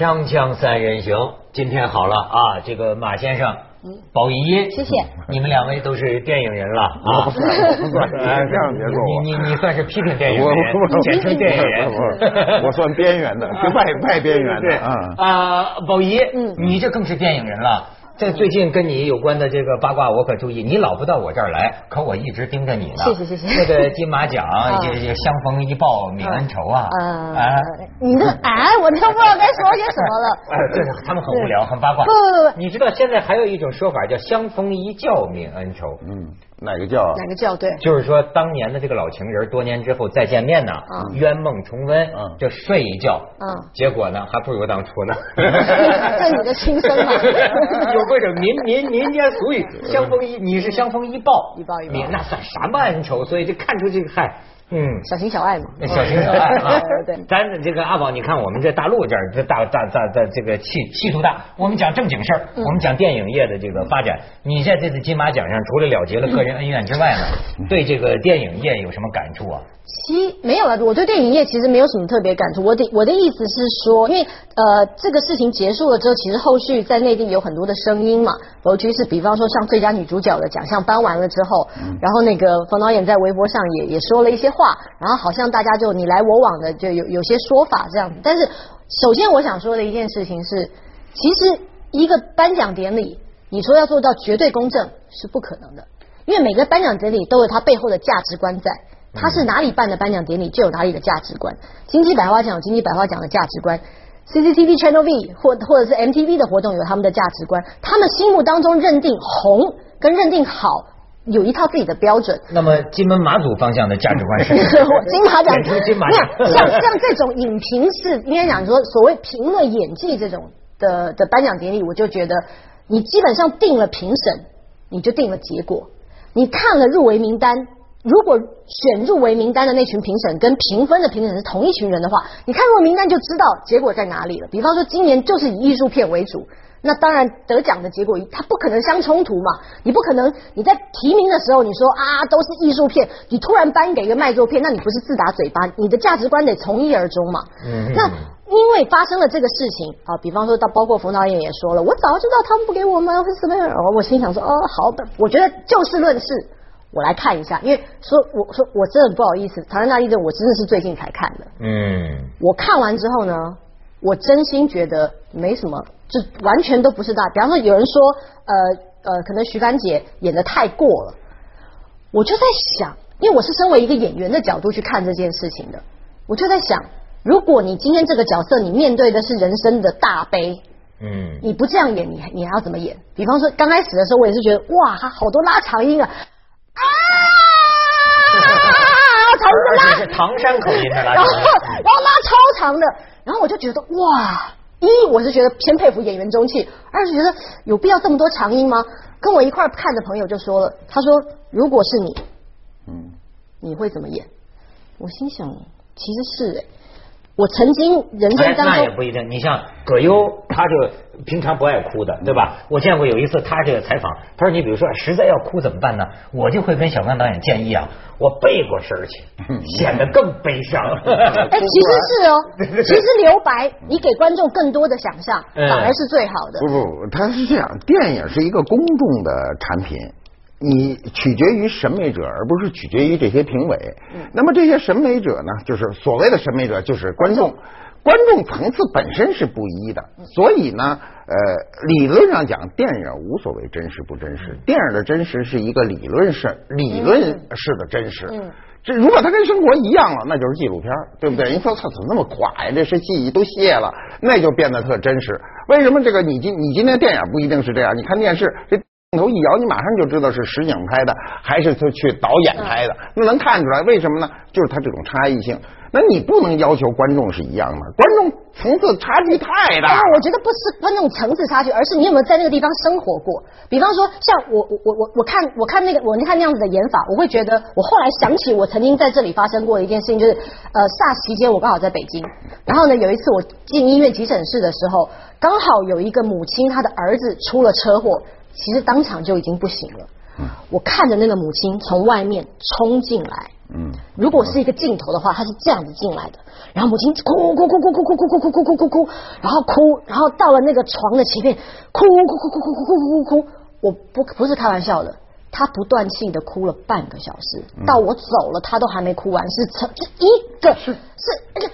锵锵三人行，今天好了啊，这个马先生，宝仪，谢谢。你们两位都是电影人了啊，不算不算，这样别说我。你你你算是批评电影人，我简称电影人。我我算 边缘的，外外边缘的啊。啊，宝仪，嗯你这更是电影人了。这最近跟你有关的这个八卦，我可注意，你老不到我这儿来，可我一直盯着你呢。谢谢谢谢那个金马奖 也也相逢一报泯恩仇啊。呃啊，你这 哎，我都不知道该说些什么了。哎，对，他们很无聊，很八卦。不不不你知道现在还有一种说法叫相逢一觉泯恩仇。嗯，哪个叫？哪个叫对？就是说，当年的这个老情人，多年之后再见面呢，嗯冤梦重温，嗯就睡一觉，嗯结果呢，还不如当初呢。这你的亲生嘛有过种民民民间俗语，相逢一，你是相逢一报，一报一报你那算什么恩仇？所以就看出这个嗨。嗯，小情小爱嘛。小情小爱 啊，对。咱这个阿宝，你看我们这大陆这儿，这大大大大这个气气度大，我们讲正经事儿，嗯我们讲电影业的这个发展。你在这次金马奖上，除了了结了个人恩怨之外呢，对这个电影业有什么感触啊？其没有了，我对电影业其实没有什么特别感触。我的我的意思是说，因为呃这个事情结束了之后，其实后续在内地有很多的声音嘛，尤其是比方说像最佳女主角的奖项颁完了之后，然后那个冯导演在微博上也也说了一些话，然后好像大家就你来我往的就有有些说法这样子。但是首先我想说的一件事情是，其实一个颁奖典礼，你说要做到绝对公正是不可能的，因为每个颁奖典礼都有它背后的价值观在。它是哪里办的颁奖典礼，就有哪里的价值观。金鸡百花奖有金鸡百花奖的价值观，CCTV Channel V 或或者是 MTV 的活动有他们的价值观，他们心目当中认定红跟认定好有一套自己的标准。那么金门马祖方向的价值观是 我金马奖金马奖像像这种影评是应该讲说所谓评论演技这种的的颁奖典礼，我就觉得你基本上定了评审，你就定了结果。你看了入围名单，如果选入围名单的那群评审跟评分的评审是同一群人的话，你看入围名单就知道结果在哪里了。比方说今年就是以艺术片为主。那当然，得奖的结果它不可能相冲突嘛。你不可能你在提名的时候你说啊都是艺术片，你突然颁给一个卖座片，那你不是自打嘴巴？你的价值观得从一而终嘛。嗯那因为发生了这个事情啊，比方说到包括冯导演也说了，我早就知道他们不给我们会什么样，哦我心想说哦好的，我觉得就事论事。我来看一下，因为说我说我真的不好意思，《唐人大地震》我真的是最近才看的。嗯，我看完之后呢，我真心觉得没什么，就完全都不是大。比方说有人说，呃呃，可能徐帆姐演的太过了，我就在想，因为我是身为一个演员的角度去看这件事情的，我就在想，如果你今天这个角色你面对的是人生的大悲。嗯，你不这样演，你你还要怎么演？比方说刚开始的时候，我也是觉得哇，好多拉长音啊，啊，长音的拉是唐山口音的拉然后长然后拉超长的，然后我就觉得哇，一我是觉得偏佩服演员中气，二是觉得有必要这么多长音吗？跟我一块儿看的朋友就说了，他说如果是你，嗯，你会怎么演？我心想，其实是哎、我曾经人生哎，那当中也不一定。你像葛优，他就平常不爱哭的，对吧？我见过有一次他这个采访，他说你比如说实在要哭怎么办呢？我就会跟小刚导演建议啊，我背过身去，显得更悲伤。哎，其实是哦，其实留白，你给观众更多的想象，嗯反而是最好的不。不不，他是这样，电影是一个公众的产品。你取决于审美者，而不是取决于这些评委。那么这些审美者呢，就是所谓的审美者，就是观众。观众层次本身是不一的，所以呢，呃，理论上讲，电影无所谓真实不真实，电影的真实是一个理论式、理论式的真实。嗯这如果它跟生活一样了，那就是纪录片，对不对？人说操，怎么那么垮呀？这是记忆都卸了，那就变得特真实。为什么这个你今你今天电影不一定是这样？你看电视这镜头一摇，你马上就知道是实景拍的还是他去导演拍的，那能看出来。为什么呢？就是他这种差异性。那你不能要求观众是一样的，观众层次差距太大啊，。我觉得不是观众层次差距，而是你有没有在那个地方生活过。比方说，像我我我我我看我看那个我看那样子的演法，我会觉得，我后来想起我曾经在这里发生过的一件事情，就是呃，SARS 期间我刚好在北京，然后呢有一次我进医院急诊室的时候，刚好有一个母亲她的儿子出了车祸，其实当场就已经不行了。我看着那个母亲从外面冲进来。嗯，如果是一个镜头的话，她是这样子进来的，然后母亲哭哭哭哭哭哭哭哭哭哭哭哭哭，然后哭，然后到了那个床的前面，哭哭哭哭哭哭哭哭哭，我不不是开玩笑的。他不断气的哭了半个小时，到我走了，他都还没哭完，是成一个是。是，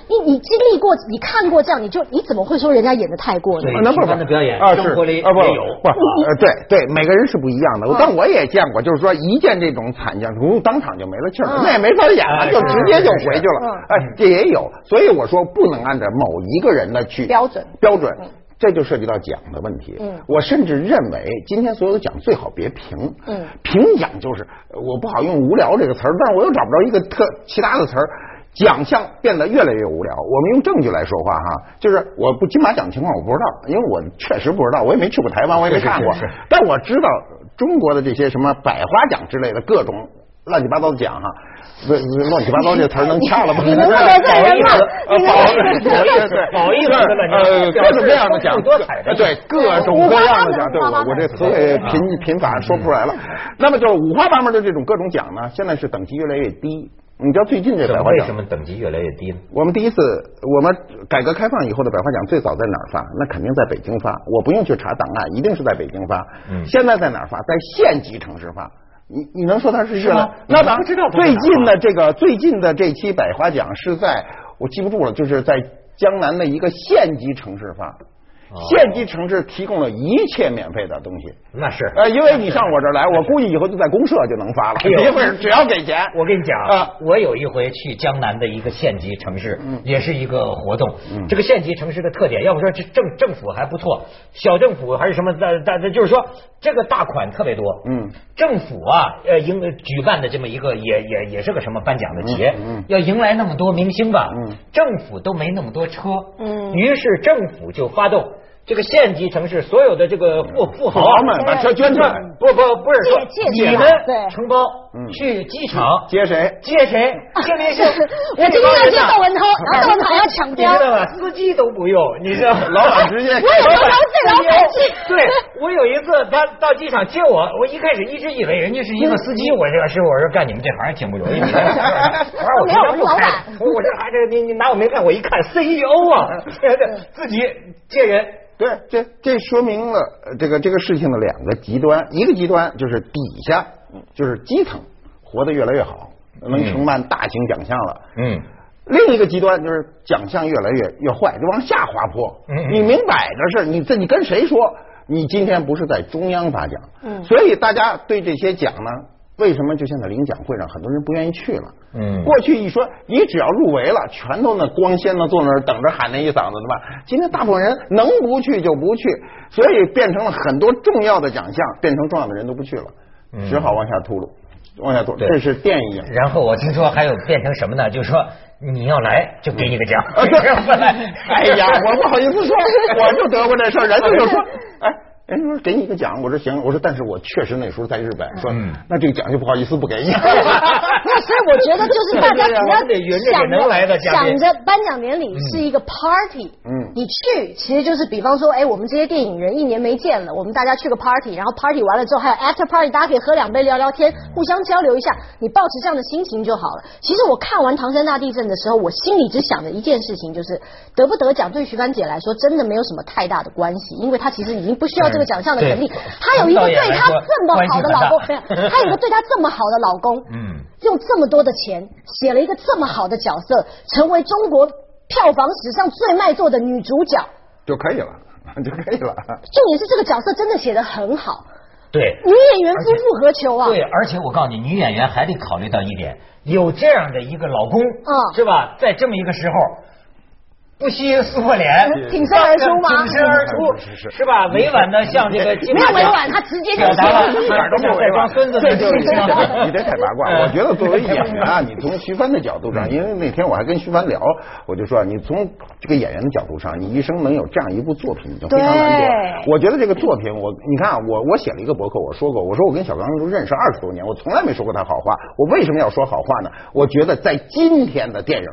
你你经历过，你看过这样，你就你怎么会说人家演的太过呢？对那不平凡的表演啊，是。生活里啊不也有。不呃对对，每个人是不一样的。但我也见过，就是说一见这种惨将，如当场就没了气儿，嗯。那也没法演了，哎就直接就回去了。嗯。哎，这也有，所以我说不能按照某一个人的去标准。标准。这就涉及到奖的问题。嗯我甚至认为今天所有的奖最好别评。嗯评奖就是呃我不好用无聊这个词儿，但是我又找不着一个特其他的词儿。奖项变得越来越无聊。我们用证据来说话哈，就是我不金马奖情况我不知道，因为我确实不知道，我也没去过台湾，我也没看过是是是。但我知道中国的这些什么百花奖之类的各种乱七八糟的奖哈，不乱七八糟这词儿能掐了吗？你能不得罪人吗呃你能保不得罪人对保义的乱七八糟呃各种各样的奖，多彩的对各种各样的奖，对我我这词汇贫贫乏说不出来了。那么就是五花八门的这种各种奖呢，现在是等级越来越低。你知道最近这百花奖为什么等级越来越低呢？我们第一次，我们改革开放以后的百花奖最早在哪儿发？那肯定在北京发，我不用去查档案，一定是在北京发。嗯现在在哪儿发？在县级城市发。你你能说它是越是吗来？那咱们知道最近的这个最近的这期百花奖是在我记不住了，就是在江南的一个县级城市发。哦县级城市提供了一切免费的东西。那是呃，因为你上我这儿来，我估计以后就在公社就能发了，哎呦因为只要给钱。我跟你讲啊，我有一回去江南的一个县级城市，也是一个活动。嗯这个县级城市的特点，要不说这政政府还不错，小政府还是什么的，但就是说这个大款特别多。嗯，政府啊，呃，应举办的这么一个也也也是个什么颁奖的节，嗯嗯要迎来那么多明星吧，嗯政府都没那么多车，嗯于是政府就发动。这个县级城市所有的这个富富豪。们把车捐出来。不不不是说你们承包嗯去机场接谁？接谁？接明星。我今天要接窦文涛，然后窦文涛要抢标你知道吗？司机都不用，你知道？老板直接 我有时候最老。对，我有一次他到机场接我，我一开始一直以为人家是一个司机，我这个师傅我说干你们这行挺不容易，你 看我说我平常不开，我我这还这你你拿我没看，我一看 CEO 啊，自己接人。对，这这说明了呃这个这个事情的两个极端，一个极端就是底下就是基层活得越来越好，能承办大型奖项了。嗯，另一个极端就是奖项越来越越坏，就往下滑坡。你明摆着是你这你跟谁说？你今天不是在中央发奖，嗯所以大家对这些奖呢，为什么就现在领奖会上很多人不愿意去了？嗯过去一说你只要入围了，全都那光鲜的坐那儿等着喊那一嗓子的吧。今天大部分人能不去就不去，所以变成了很多重要的奖项变成重要的人都不去了，嗯只好往下秃噜，往下秃噜。对这是电影。然后我听说还有变成什么呢？就是说你要来就给你个奖。啊，对，哎呀，我不好意思说，我就得过这事儿，人家就说，哎。人家说给你一个奖，我说行，我说但是我确实那时候在日本，说嗯那这个奖就不好意思不给你。那所以我觉得就是大家只要得想给能来的想着颁奖典礼是一个 party，嗯你去其实就是比方说，哎，我们这些电影人一年没见了，我们大家去个 party，然后 party 完了之后还有 after party，大家可以喝两杯聊聊天，互相交流一下，你保持这样的心情就好了。其实我看完唐山大地震的时候，我心里只想着一件事情，就是得不得奖对徐帆姐来说真的没有什么太大的关系，因为她其实已经不需要这个奖项的能力对，她有一个对她这么好的老公，她有一个对她这么好的老公，嗯用这么多的钱写了一个这么好的角色，成为中国票房史上最卖座的女主角。就可以了，就可以了。重点是这个角色真的写的很好，对。女演员夫复何求啊？对，而且我告诉你，女演员还得考虑到一点，有这样的一个老公，嗯是吧？在这么一个时候，不惜撕破脸，挺身而出吗挺身而出，是吧？委婉的向这个金没有委婉，他直接就表达了说一点都不在装孙子的这就是心情你别太八卦。我觉得作为演员啊，你从徐帆的角度上，因为那天我还跟徐帆聊，我就说你从这个演员的角度上，你一生能有这样一部作品已经非常难得。对我觉得这个作品，我你看啊，我我写了一个博客，我说过，我说我跟小刚都认识二十多年，我从来没说过他好话。我为什么要说好话呢？我觉得在今天的电影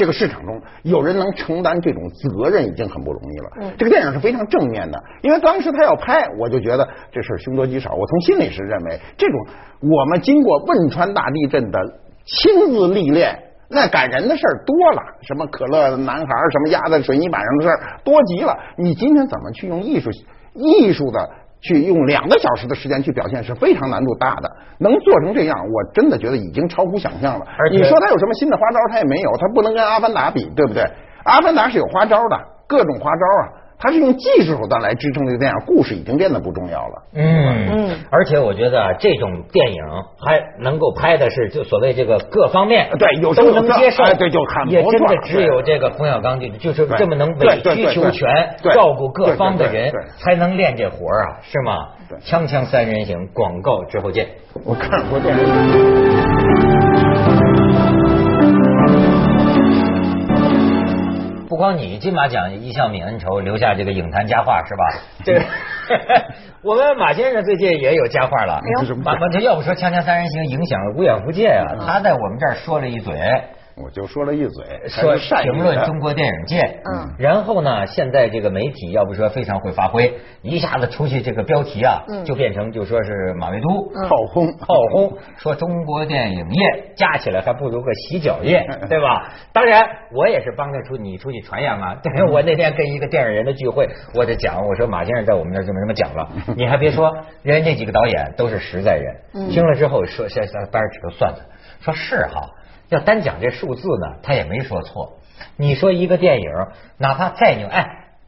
这个市场中有人能承担这种责任已经很不容易了。嗯，这个电影是非常正面的，因为当时他要拍，我就觉得这事儿凶多吉少。我从心里是认为，这种我们经过汶川大地震的亲自历练，那感人的事儿多了，什么可乐男孩，什么压在水泥板上的事儿多极了。你今天怎么去用艺术艺术的？去用两个小时的时间去表现是非常难度大的，能做成这样，我真的觉得已经超乎想象了。而你说他有什么新的花招，他也没有，他不能跟《阿凡达》比，对不对？《阿凡达》是有花招的，各种花招啊，他是用技术手段来支撑这个电影，故事已经变得不重要了。嗯嗯而且我觉得这种电影还能够拍的是就所谓这个各方面对有时候都能接受，哎对就很也不错真的只有这个冯小刚就就是这么能委曲求全，照顾各方的人才能练这活儿啊，是吗对？锵锵三人行，广告之后见。我看过电影。光你金马奖一笑泯恩仇，留下这个影坛佳话是吧？这个 我们马先生最近也有佳话了。马马这要不说《锵锵三人行》影响了无远弗届啊，他在我们这儿说了一嘴。我就说了一嘴，说评论中国电影界，嗯，然后呢，现在这个媒体要不说非常会发挥，一下子出去这个标题啊，嗯。就变成就说是马未都。炮轰。炮轰，说中国电影业加起来还不如个洗脚业，对吧？当然，我也是帮着出你出去传扬啊。对，我那天跟一个电影人的聚会，我就讲，我说马先生在我们那儿这么这么讲了，你还别说，人家那几个导演都是实在人，听了之后说，现在掰指头算算，说是哈。要单讲这数字呢，他也没说错。你说一个电影，哪怕再牛，哎，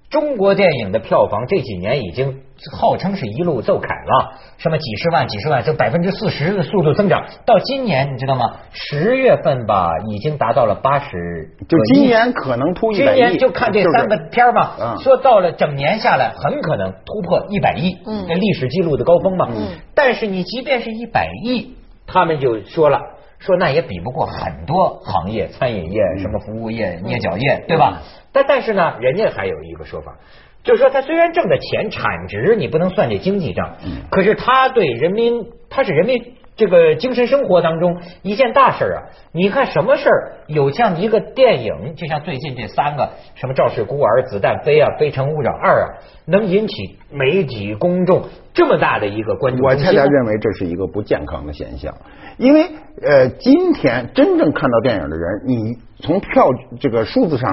中国电影的票房这几年已经号称是一路奏凯了，什么几十万、几十万，这百分之四十的速度增长，到今年你知道吗？十月份吧，已经达到了八十，就今年可能突一今百亿。年就看这三个片儿嘛，嗯说到了整年下来，很可能突破一百亿，嗯这历史记录的高峰嘛。嗯但是你即便是一百亿，他们就说了。说那也比不过很多行业，餐饮业、什么服务业、捏脚业，对吧？但但是呢，人家还有一个说法，就是说他虽然挣的钱产值你不能算这经济账，可是他对人民，他是人民这个精神生活当中一件大事啊。你看什么事儿有像一个电影，就像最近这三个什么《赵氏孤儿》《子弹飞》啊，《非诚勿扰二》啊，能引起媒体公众这么大的一个关注我。恰恰认为这是一个不健康的现象，因为呃，今天真正看到电影的人，你从票这个数字上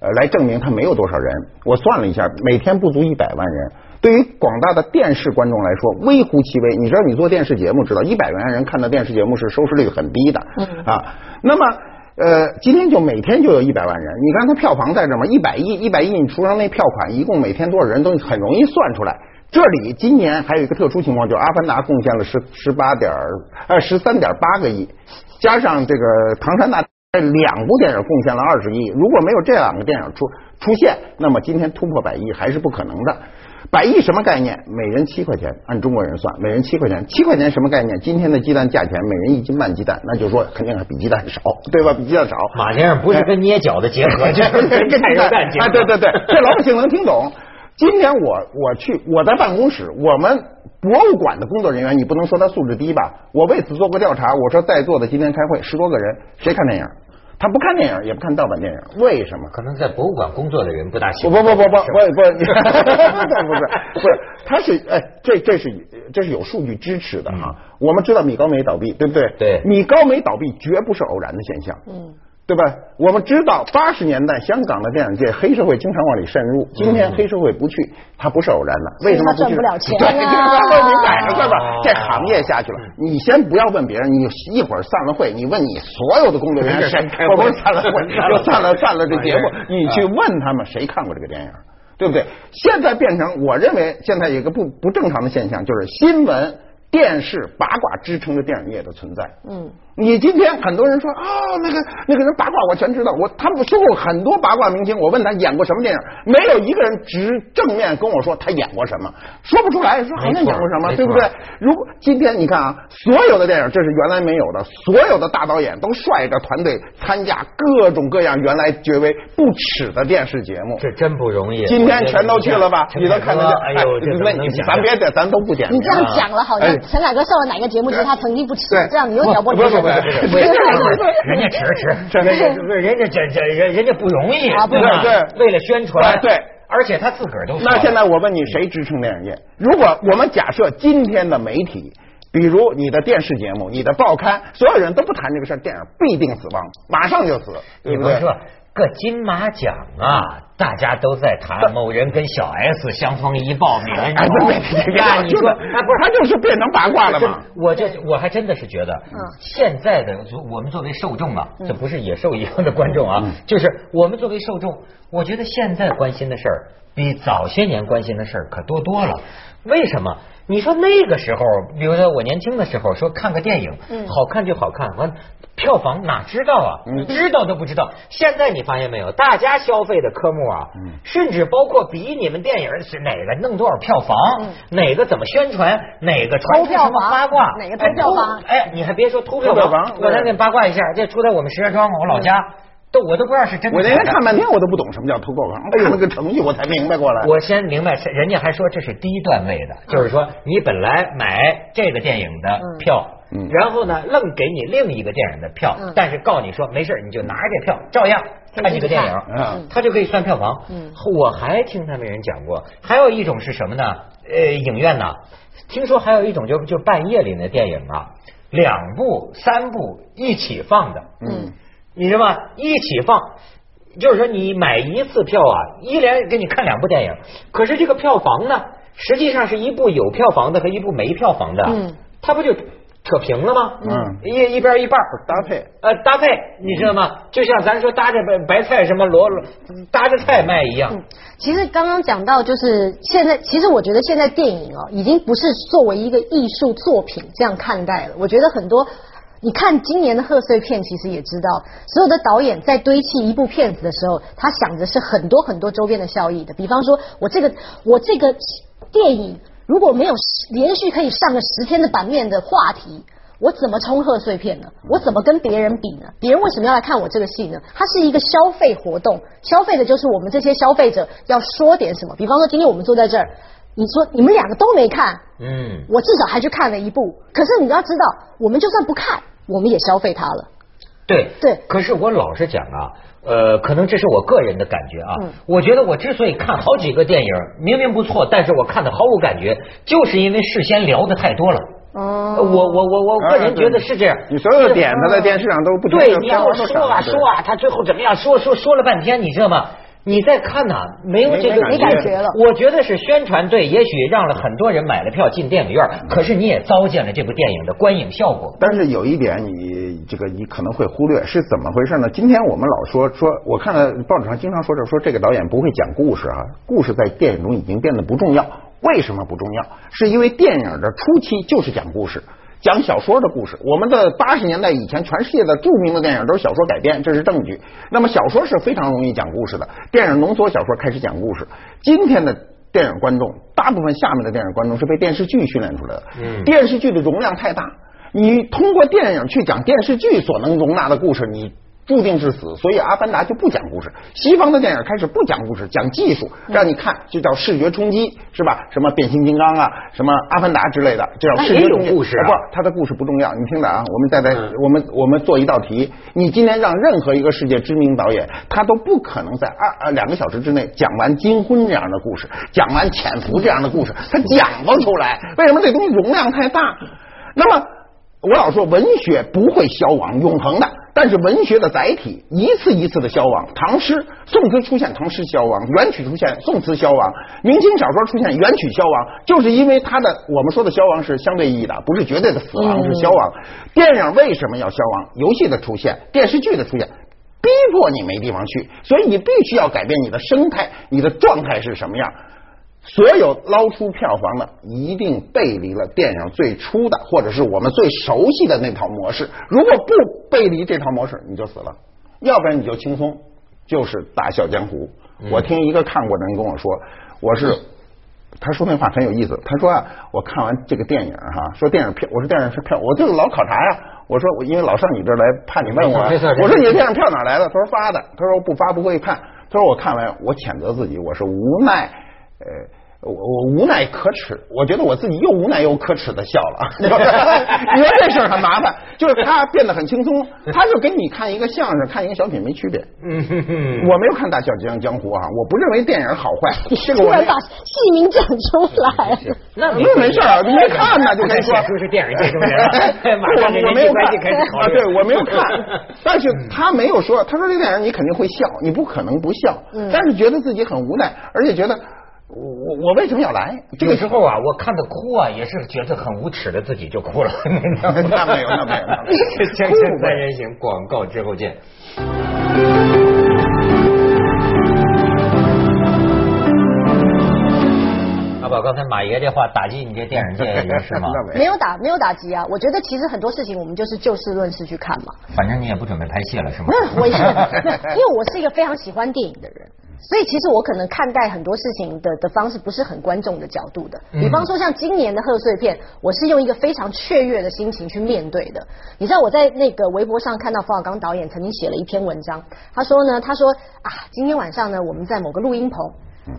呃来证明他没有多少人。我算了一下，每天不足一百万人。对于广大的电视观众来说，微乎其微。你知道，你做电视节目知道，一百万人看的电视节目是收视率很低的啊。那么。呃，今天就每天就有一百万人，你看它票房在这嘛，一百亿，一百亿，你除上那票款，一共每天多少人都很容易算出来。这里今年还有一个特殊情况，就是《阿凡达》贡献了十十八点呃十三点八个亿，加上这个《唐山大》这两部电影贡献了二十亿。如果没有这两个电影出出现，那么今天突破百亿还是不可能的。百亿什么概念？每人七块钱，按中国人算，每人七块钱。七块钱什么概念？今天的鸡蛋价钱，每人一斤半鸡蛋，那就是说肯定还比鸡蛋少，对吧？比鸡蛋少。马先生不是跟捏脚的结合，就是 跟菜肉蛋结合。啊，对对对，这老百姓能听懂。今天我我去我在办公室，我们博物馆的工作人员，你不能说他素质低吧？我为此做过调查，我说在座的今天开会十多个人，谁看电影？他不看电影，也不看盗版电影，为什么？可能在博物馆工作的人不大喜不欢。不不不不不不，不是 不是，他是哎，这这是这是有数据支持的哈。我们知道米高梅倒闭，对不对？对米高梅倒闭绝不是偶然的现象。嗯。对吧？我们知道八十年代香港的电影界黑社会经常往里渗入，今天黑社会不去，它不是偶然的。为什么他赚不了钱对，这啊个都明摆着，对吧哦？这行业下去了，你先不要问别人，你一会儿散了会，你问你所有的工作人员谁，我不是散了会，就散了散了这节目，你去问他们谁看过这个电影。对不对？现在变成，我认为现在有一个不不正常的现象，就是新闻、电视、八卦支撑着电影业的存在。嗯，你今天很多人说啊、那个那个人八卦我全知道，我他们说过很多八卦明星，我问他演过什么电影，没有一个人直正面跟我说他演过什么，说不出来，说好像演过什么，对不对？如果今天你看啊，所有的电影这是原来没有的，所有的大导演都率着团队参加各种各样原来觉为不耻的电视节目。这真不容易。今天全都去了吧？你都看得见？哎呦，这怎么那你咱别的，咱都不点你这样讲了，好像哎陈凯歌上了哪个节目，就是他曾经不耻，这样你又挑拨离不不不不是人家吃吃，人家不是人家这这人人家不容易，啊不对？对为了宣传，对而且他自个儿都那现在我问你，谁支撑电影业？如果我们假设今天的媒体，比如你的电视节目、你的报刊，所有人都不谈这个事儿，电影必定死亡，马上就死，对不对？你甭说个金马奖啊，大家都在谈某人跟小 S 相逢一报名，哎，对对对，那你说，哎，不是，他就是变成八卦了真嘛？我这我还真的是觉得，嗯现在的我们作为受众啊，这不是野兽一样的观众啊，就是我们作为受众，我觉得现在关心的事儿比早些年关心的事儿可多多了。为什么？你说那个时候，比如说我年轻的时候，说看个电影，嗯好看就好看，完票房哪知道啊？嗯知道都不知道。现在你发现没有，大家消费的科目啊，嗯。甚至包括比你们电影是哪个弄多少票房，嗯。哪个怎么宣传，哪个传偷票什么房八卦，哪个投票房？哎，偷哎，你还别说偷票偷票房我再给你八卦一下，这出在我们石家庄，我老家，都我都不知道是真的我那。天看半天，我都不懂什么叫偷票房，看那个程序我才明白过来。我先明白，人家还说这是低段位的，就是说你本来买这个电影的票，嗯。然后呢愣给你另一个电影的票，嗯。但是告诉你说没事，你就拿着这票照样看几个电影，嗯他就可以算票房。嗯我还听他们人讲过，还有一种是什么呢？呃，影院呢，听说还有一种就就半夜里的电影啊，两部三部一起放的，嗯你知道吗？一起放，就是说你买一次票啊，一连给你看两部电影，可是这个票房呢，实际上是一部有票房的和一部没票房的，嗯，它不就扯平了吗？嗯一一边一半儿搭配呃，搭配，你知道吗？就像咱说搭着白白菜什么萝萝搭着菜卖一样。嗯，其实刚刚讲到，就是现在，其实我觉得现在电影哦，已经不是作为一个艺术作品这样看待了。我觉得很多，你看今年的贺岁片，其实也知道，所有的导演在堆砌一部片子的时候，他想的是很多很多周边的效益的。比方说，我这个我这个电影如果没有连续可以上个十天的版面的话题。我怎么冲贺岁片呢？我怎么跟别人比呢？别人为什么要来看我这个戏呢？它是一个消费活动，消费的就是我们这些消费者要说点什么。比方说，今天我们坐在这儿，你说你们两个都没看，嗯，我至少还去看了一部。可是你要知道，我们就算不看，我们也消费它了。对对可是我老实讲啊，呃，可能这是我个人的感觉啊。嗯我觉得我之所以看好几个电影，明明不错，但是我看的毫无感觉，就是因为事先聊的太多了。哦呃我我我我个人觉得是这样。你所有的点子在电视上都不对你要票房都说啊说啊，他最后怎么样？说说说了半天，你知道吗？你再看呐、没有这个没感觉了我觉得是宣传队，也许让了很多人买了票进电影院，可是你也糟践了这部电影的观影效果。但是有一点你这个你可能会忽略，是怎么回事呢？今天我们老说说，我看了报纸上经常说着说这个导演不会讲故事啊，故事在电影中已经变得不重要。为什么不重要？是因为电影的初期就是讲故事。讲小说的故事，我们的八十年代以前，全世界的著名的电影都是小说改编，这是证据。那么小说是非常容易讲故事的，电影浓缩小说开始讲故事。今天的电影观众，大部分下面的电影观众是被电视剧训练出来的，嗯电视剧的容量太大，你通过电影去讲电视剧所能容纳的故事，你注定是死。所以《阿凡达》就不讲故事，西方的电影开始不讲故事，讲技术，让你看，就叫视觉冲击，是吧？什么变形金刚啊，什么阿凡达之类的，这叫视觉冲击。故事啊不，它的故事不重要。你听着啊，我们再来，嗯我们我们做一道题，你今天让任何一个世界知名导演，他都不可能在二呃两个小时之内讲完金婚这样的故事，讲完潜伏这样的故事，他讲不出来。为什么这东西容量太大？那么我老说文学不会消亡，永恒的。但是文学的载体一次一次的消亡，唐诗、宋词出现，唐诗消亡；元曲出现，宋词消亡；明清小说出现，元曲消亡，就是因为它的我们说的消亡是相对意义的，不是绝对的死亡，是消亡。电影为什么要消亡？游戏的出现，电视剧的出现。逼迫你没地方去，所以你必须要改变你的生态，你的状态是什么样。所有捞出票房的，一定背离了电影最初的，或者是我们最熟悉的那套模式。如果不背离这套模式，你就死了；要不然你就轻松，就是大笑江湖。我听一个看过的人跟我说，我是。他说那话很有意思。他说啊，我看完这个电影哈，说电影票，我说电影是票，我就老考察呀。我说我因为老上你这儿来，怕你问我。我说你的电影票哪来的？他说发的。他说不发不会看。他说我看完，我谴责自己，我是无奈。呃，我我无奈可耻，我觉得我自己又无奈又可耻的笑了。你说这事儿很麻烦，就是他变得很轻松，他就跟你看一个相声、看一个小品没区别。嗯我没有看《大笑江江湖》啊，我不认为电影好坏，这个我突然把戏名讲出来，那那没事儿，没看呢就可以说写出是电影界中人，马上我我没有看啊，对我没有看，但是他没有说，他说这电影你肯定会笑，你不可能不笑，但是觉得自己很无奈，而且觉得我我我为什么要来？这个有时候啊，我看他哭啊，也是觉得很无耻的，自己就哭了。那没有那没有那没有锵锵三人行，广告之后见。阿宝，刚才马爷这话打击你这电影界人士吗？没有打没有打击啊。我觉得其实很多事情我们就是就事论事去看嘛。反正你也不准备拍戏了是吗？没有，我也没有，因为我是一个非常喜欢电影的人，所以其实我可能看待很多事情的的方式不是很观众的角度的。比方说像今年的贺岁片，我是用一个非常雀跃的心情去面对的。你知道我在那个微博上看到冯小刚导演曾经写了一篇文章，他说呢，他说啊，今天晚上呢，我们在某个录音棚。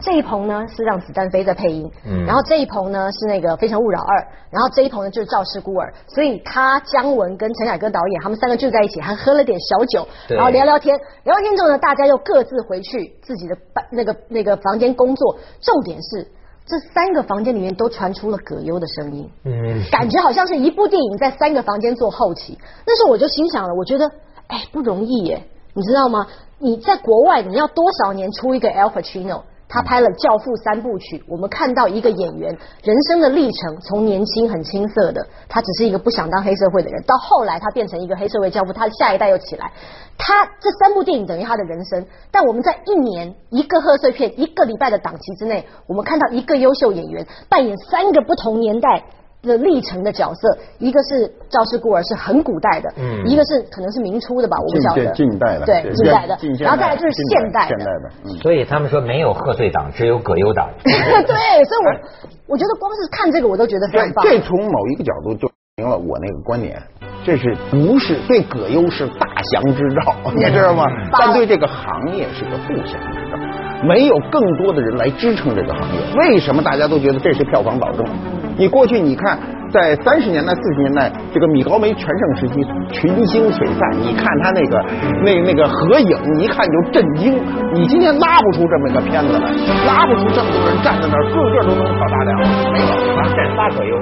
这一棚呢是让子弹飞在配音，嗯然后这一棚呢是那个《非诚勿扰二》，然后这一棚呢就是《赵氏孤儿》，所以他姜文跟陈凯歌导演他们三个聚在一起，还喝了点小酒，然后聊聊天，聊完天之后呢，大家又各自回去自己的办那个那个房间工作。重点是这三个房间里面都传出了葛优的声音，嗯，感觉好像是一部电影在三个房间做后期。那时候我就心想了，我觉得哎不容易耶，你知道吗？你在国外你要多少年出一个 Al Pacino？他拍了《教父》三部曲，我们看到一个演员人生的历程，从年轻很青涩的，他只是一个不想当黑社会的人，到后来他变成一个黑社会教父，他的下一代又起来，他这三部电影等于他的人生。但我们在一年一个贺岁片一个礼拜的档期之内，我们看到一个优秀演员扮演三个不同年代。的历程的角色，一个是赵氏孤儿，是很古代的，嗯一个是可能是明初的吧，我不晓得，近近代的对对近代的然后再来就是现代现代的嗯所以他们说没有贺岁档，只有葛优档。对，所以我我觉得光是看这个我都觉得非常棒。这从某一个角度就证明了我那个观点，这是不是对葛优是大祥之兆，你知道吗？但对这个行业是个不祥之兆。没有更多的人来支撑这个行业，为什么大家都觉得这是票房保证？你过去你看，在三十年代、四十年代，这个米高梅全盛时期，群星璀璨，你看他那个那那个合影，你一看就震惊。你今天拉不出这么一个片子来，拉不出这么多人站在那儿，个个都能挑大梁，没有。咱仨左右。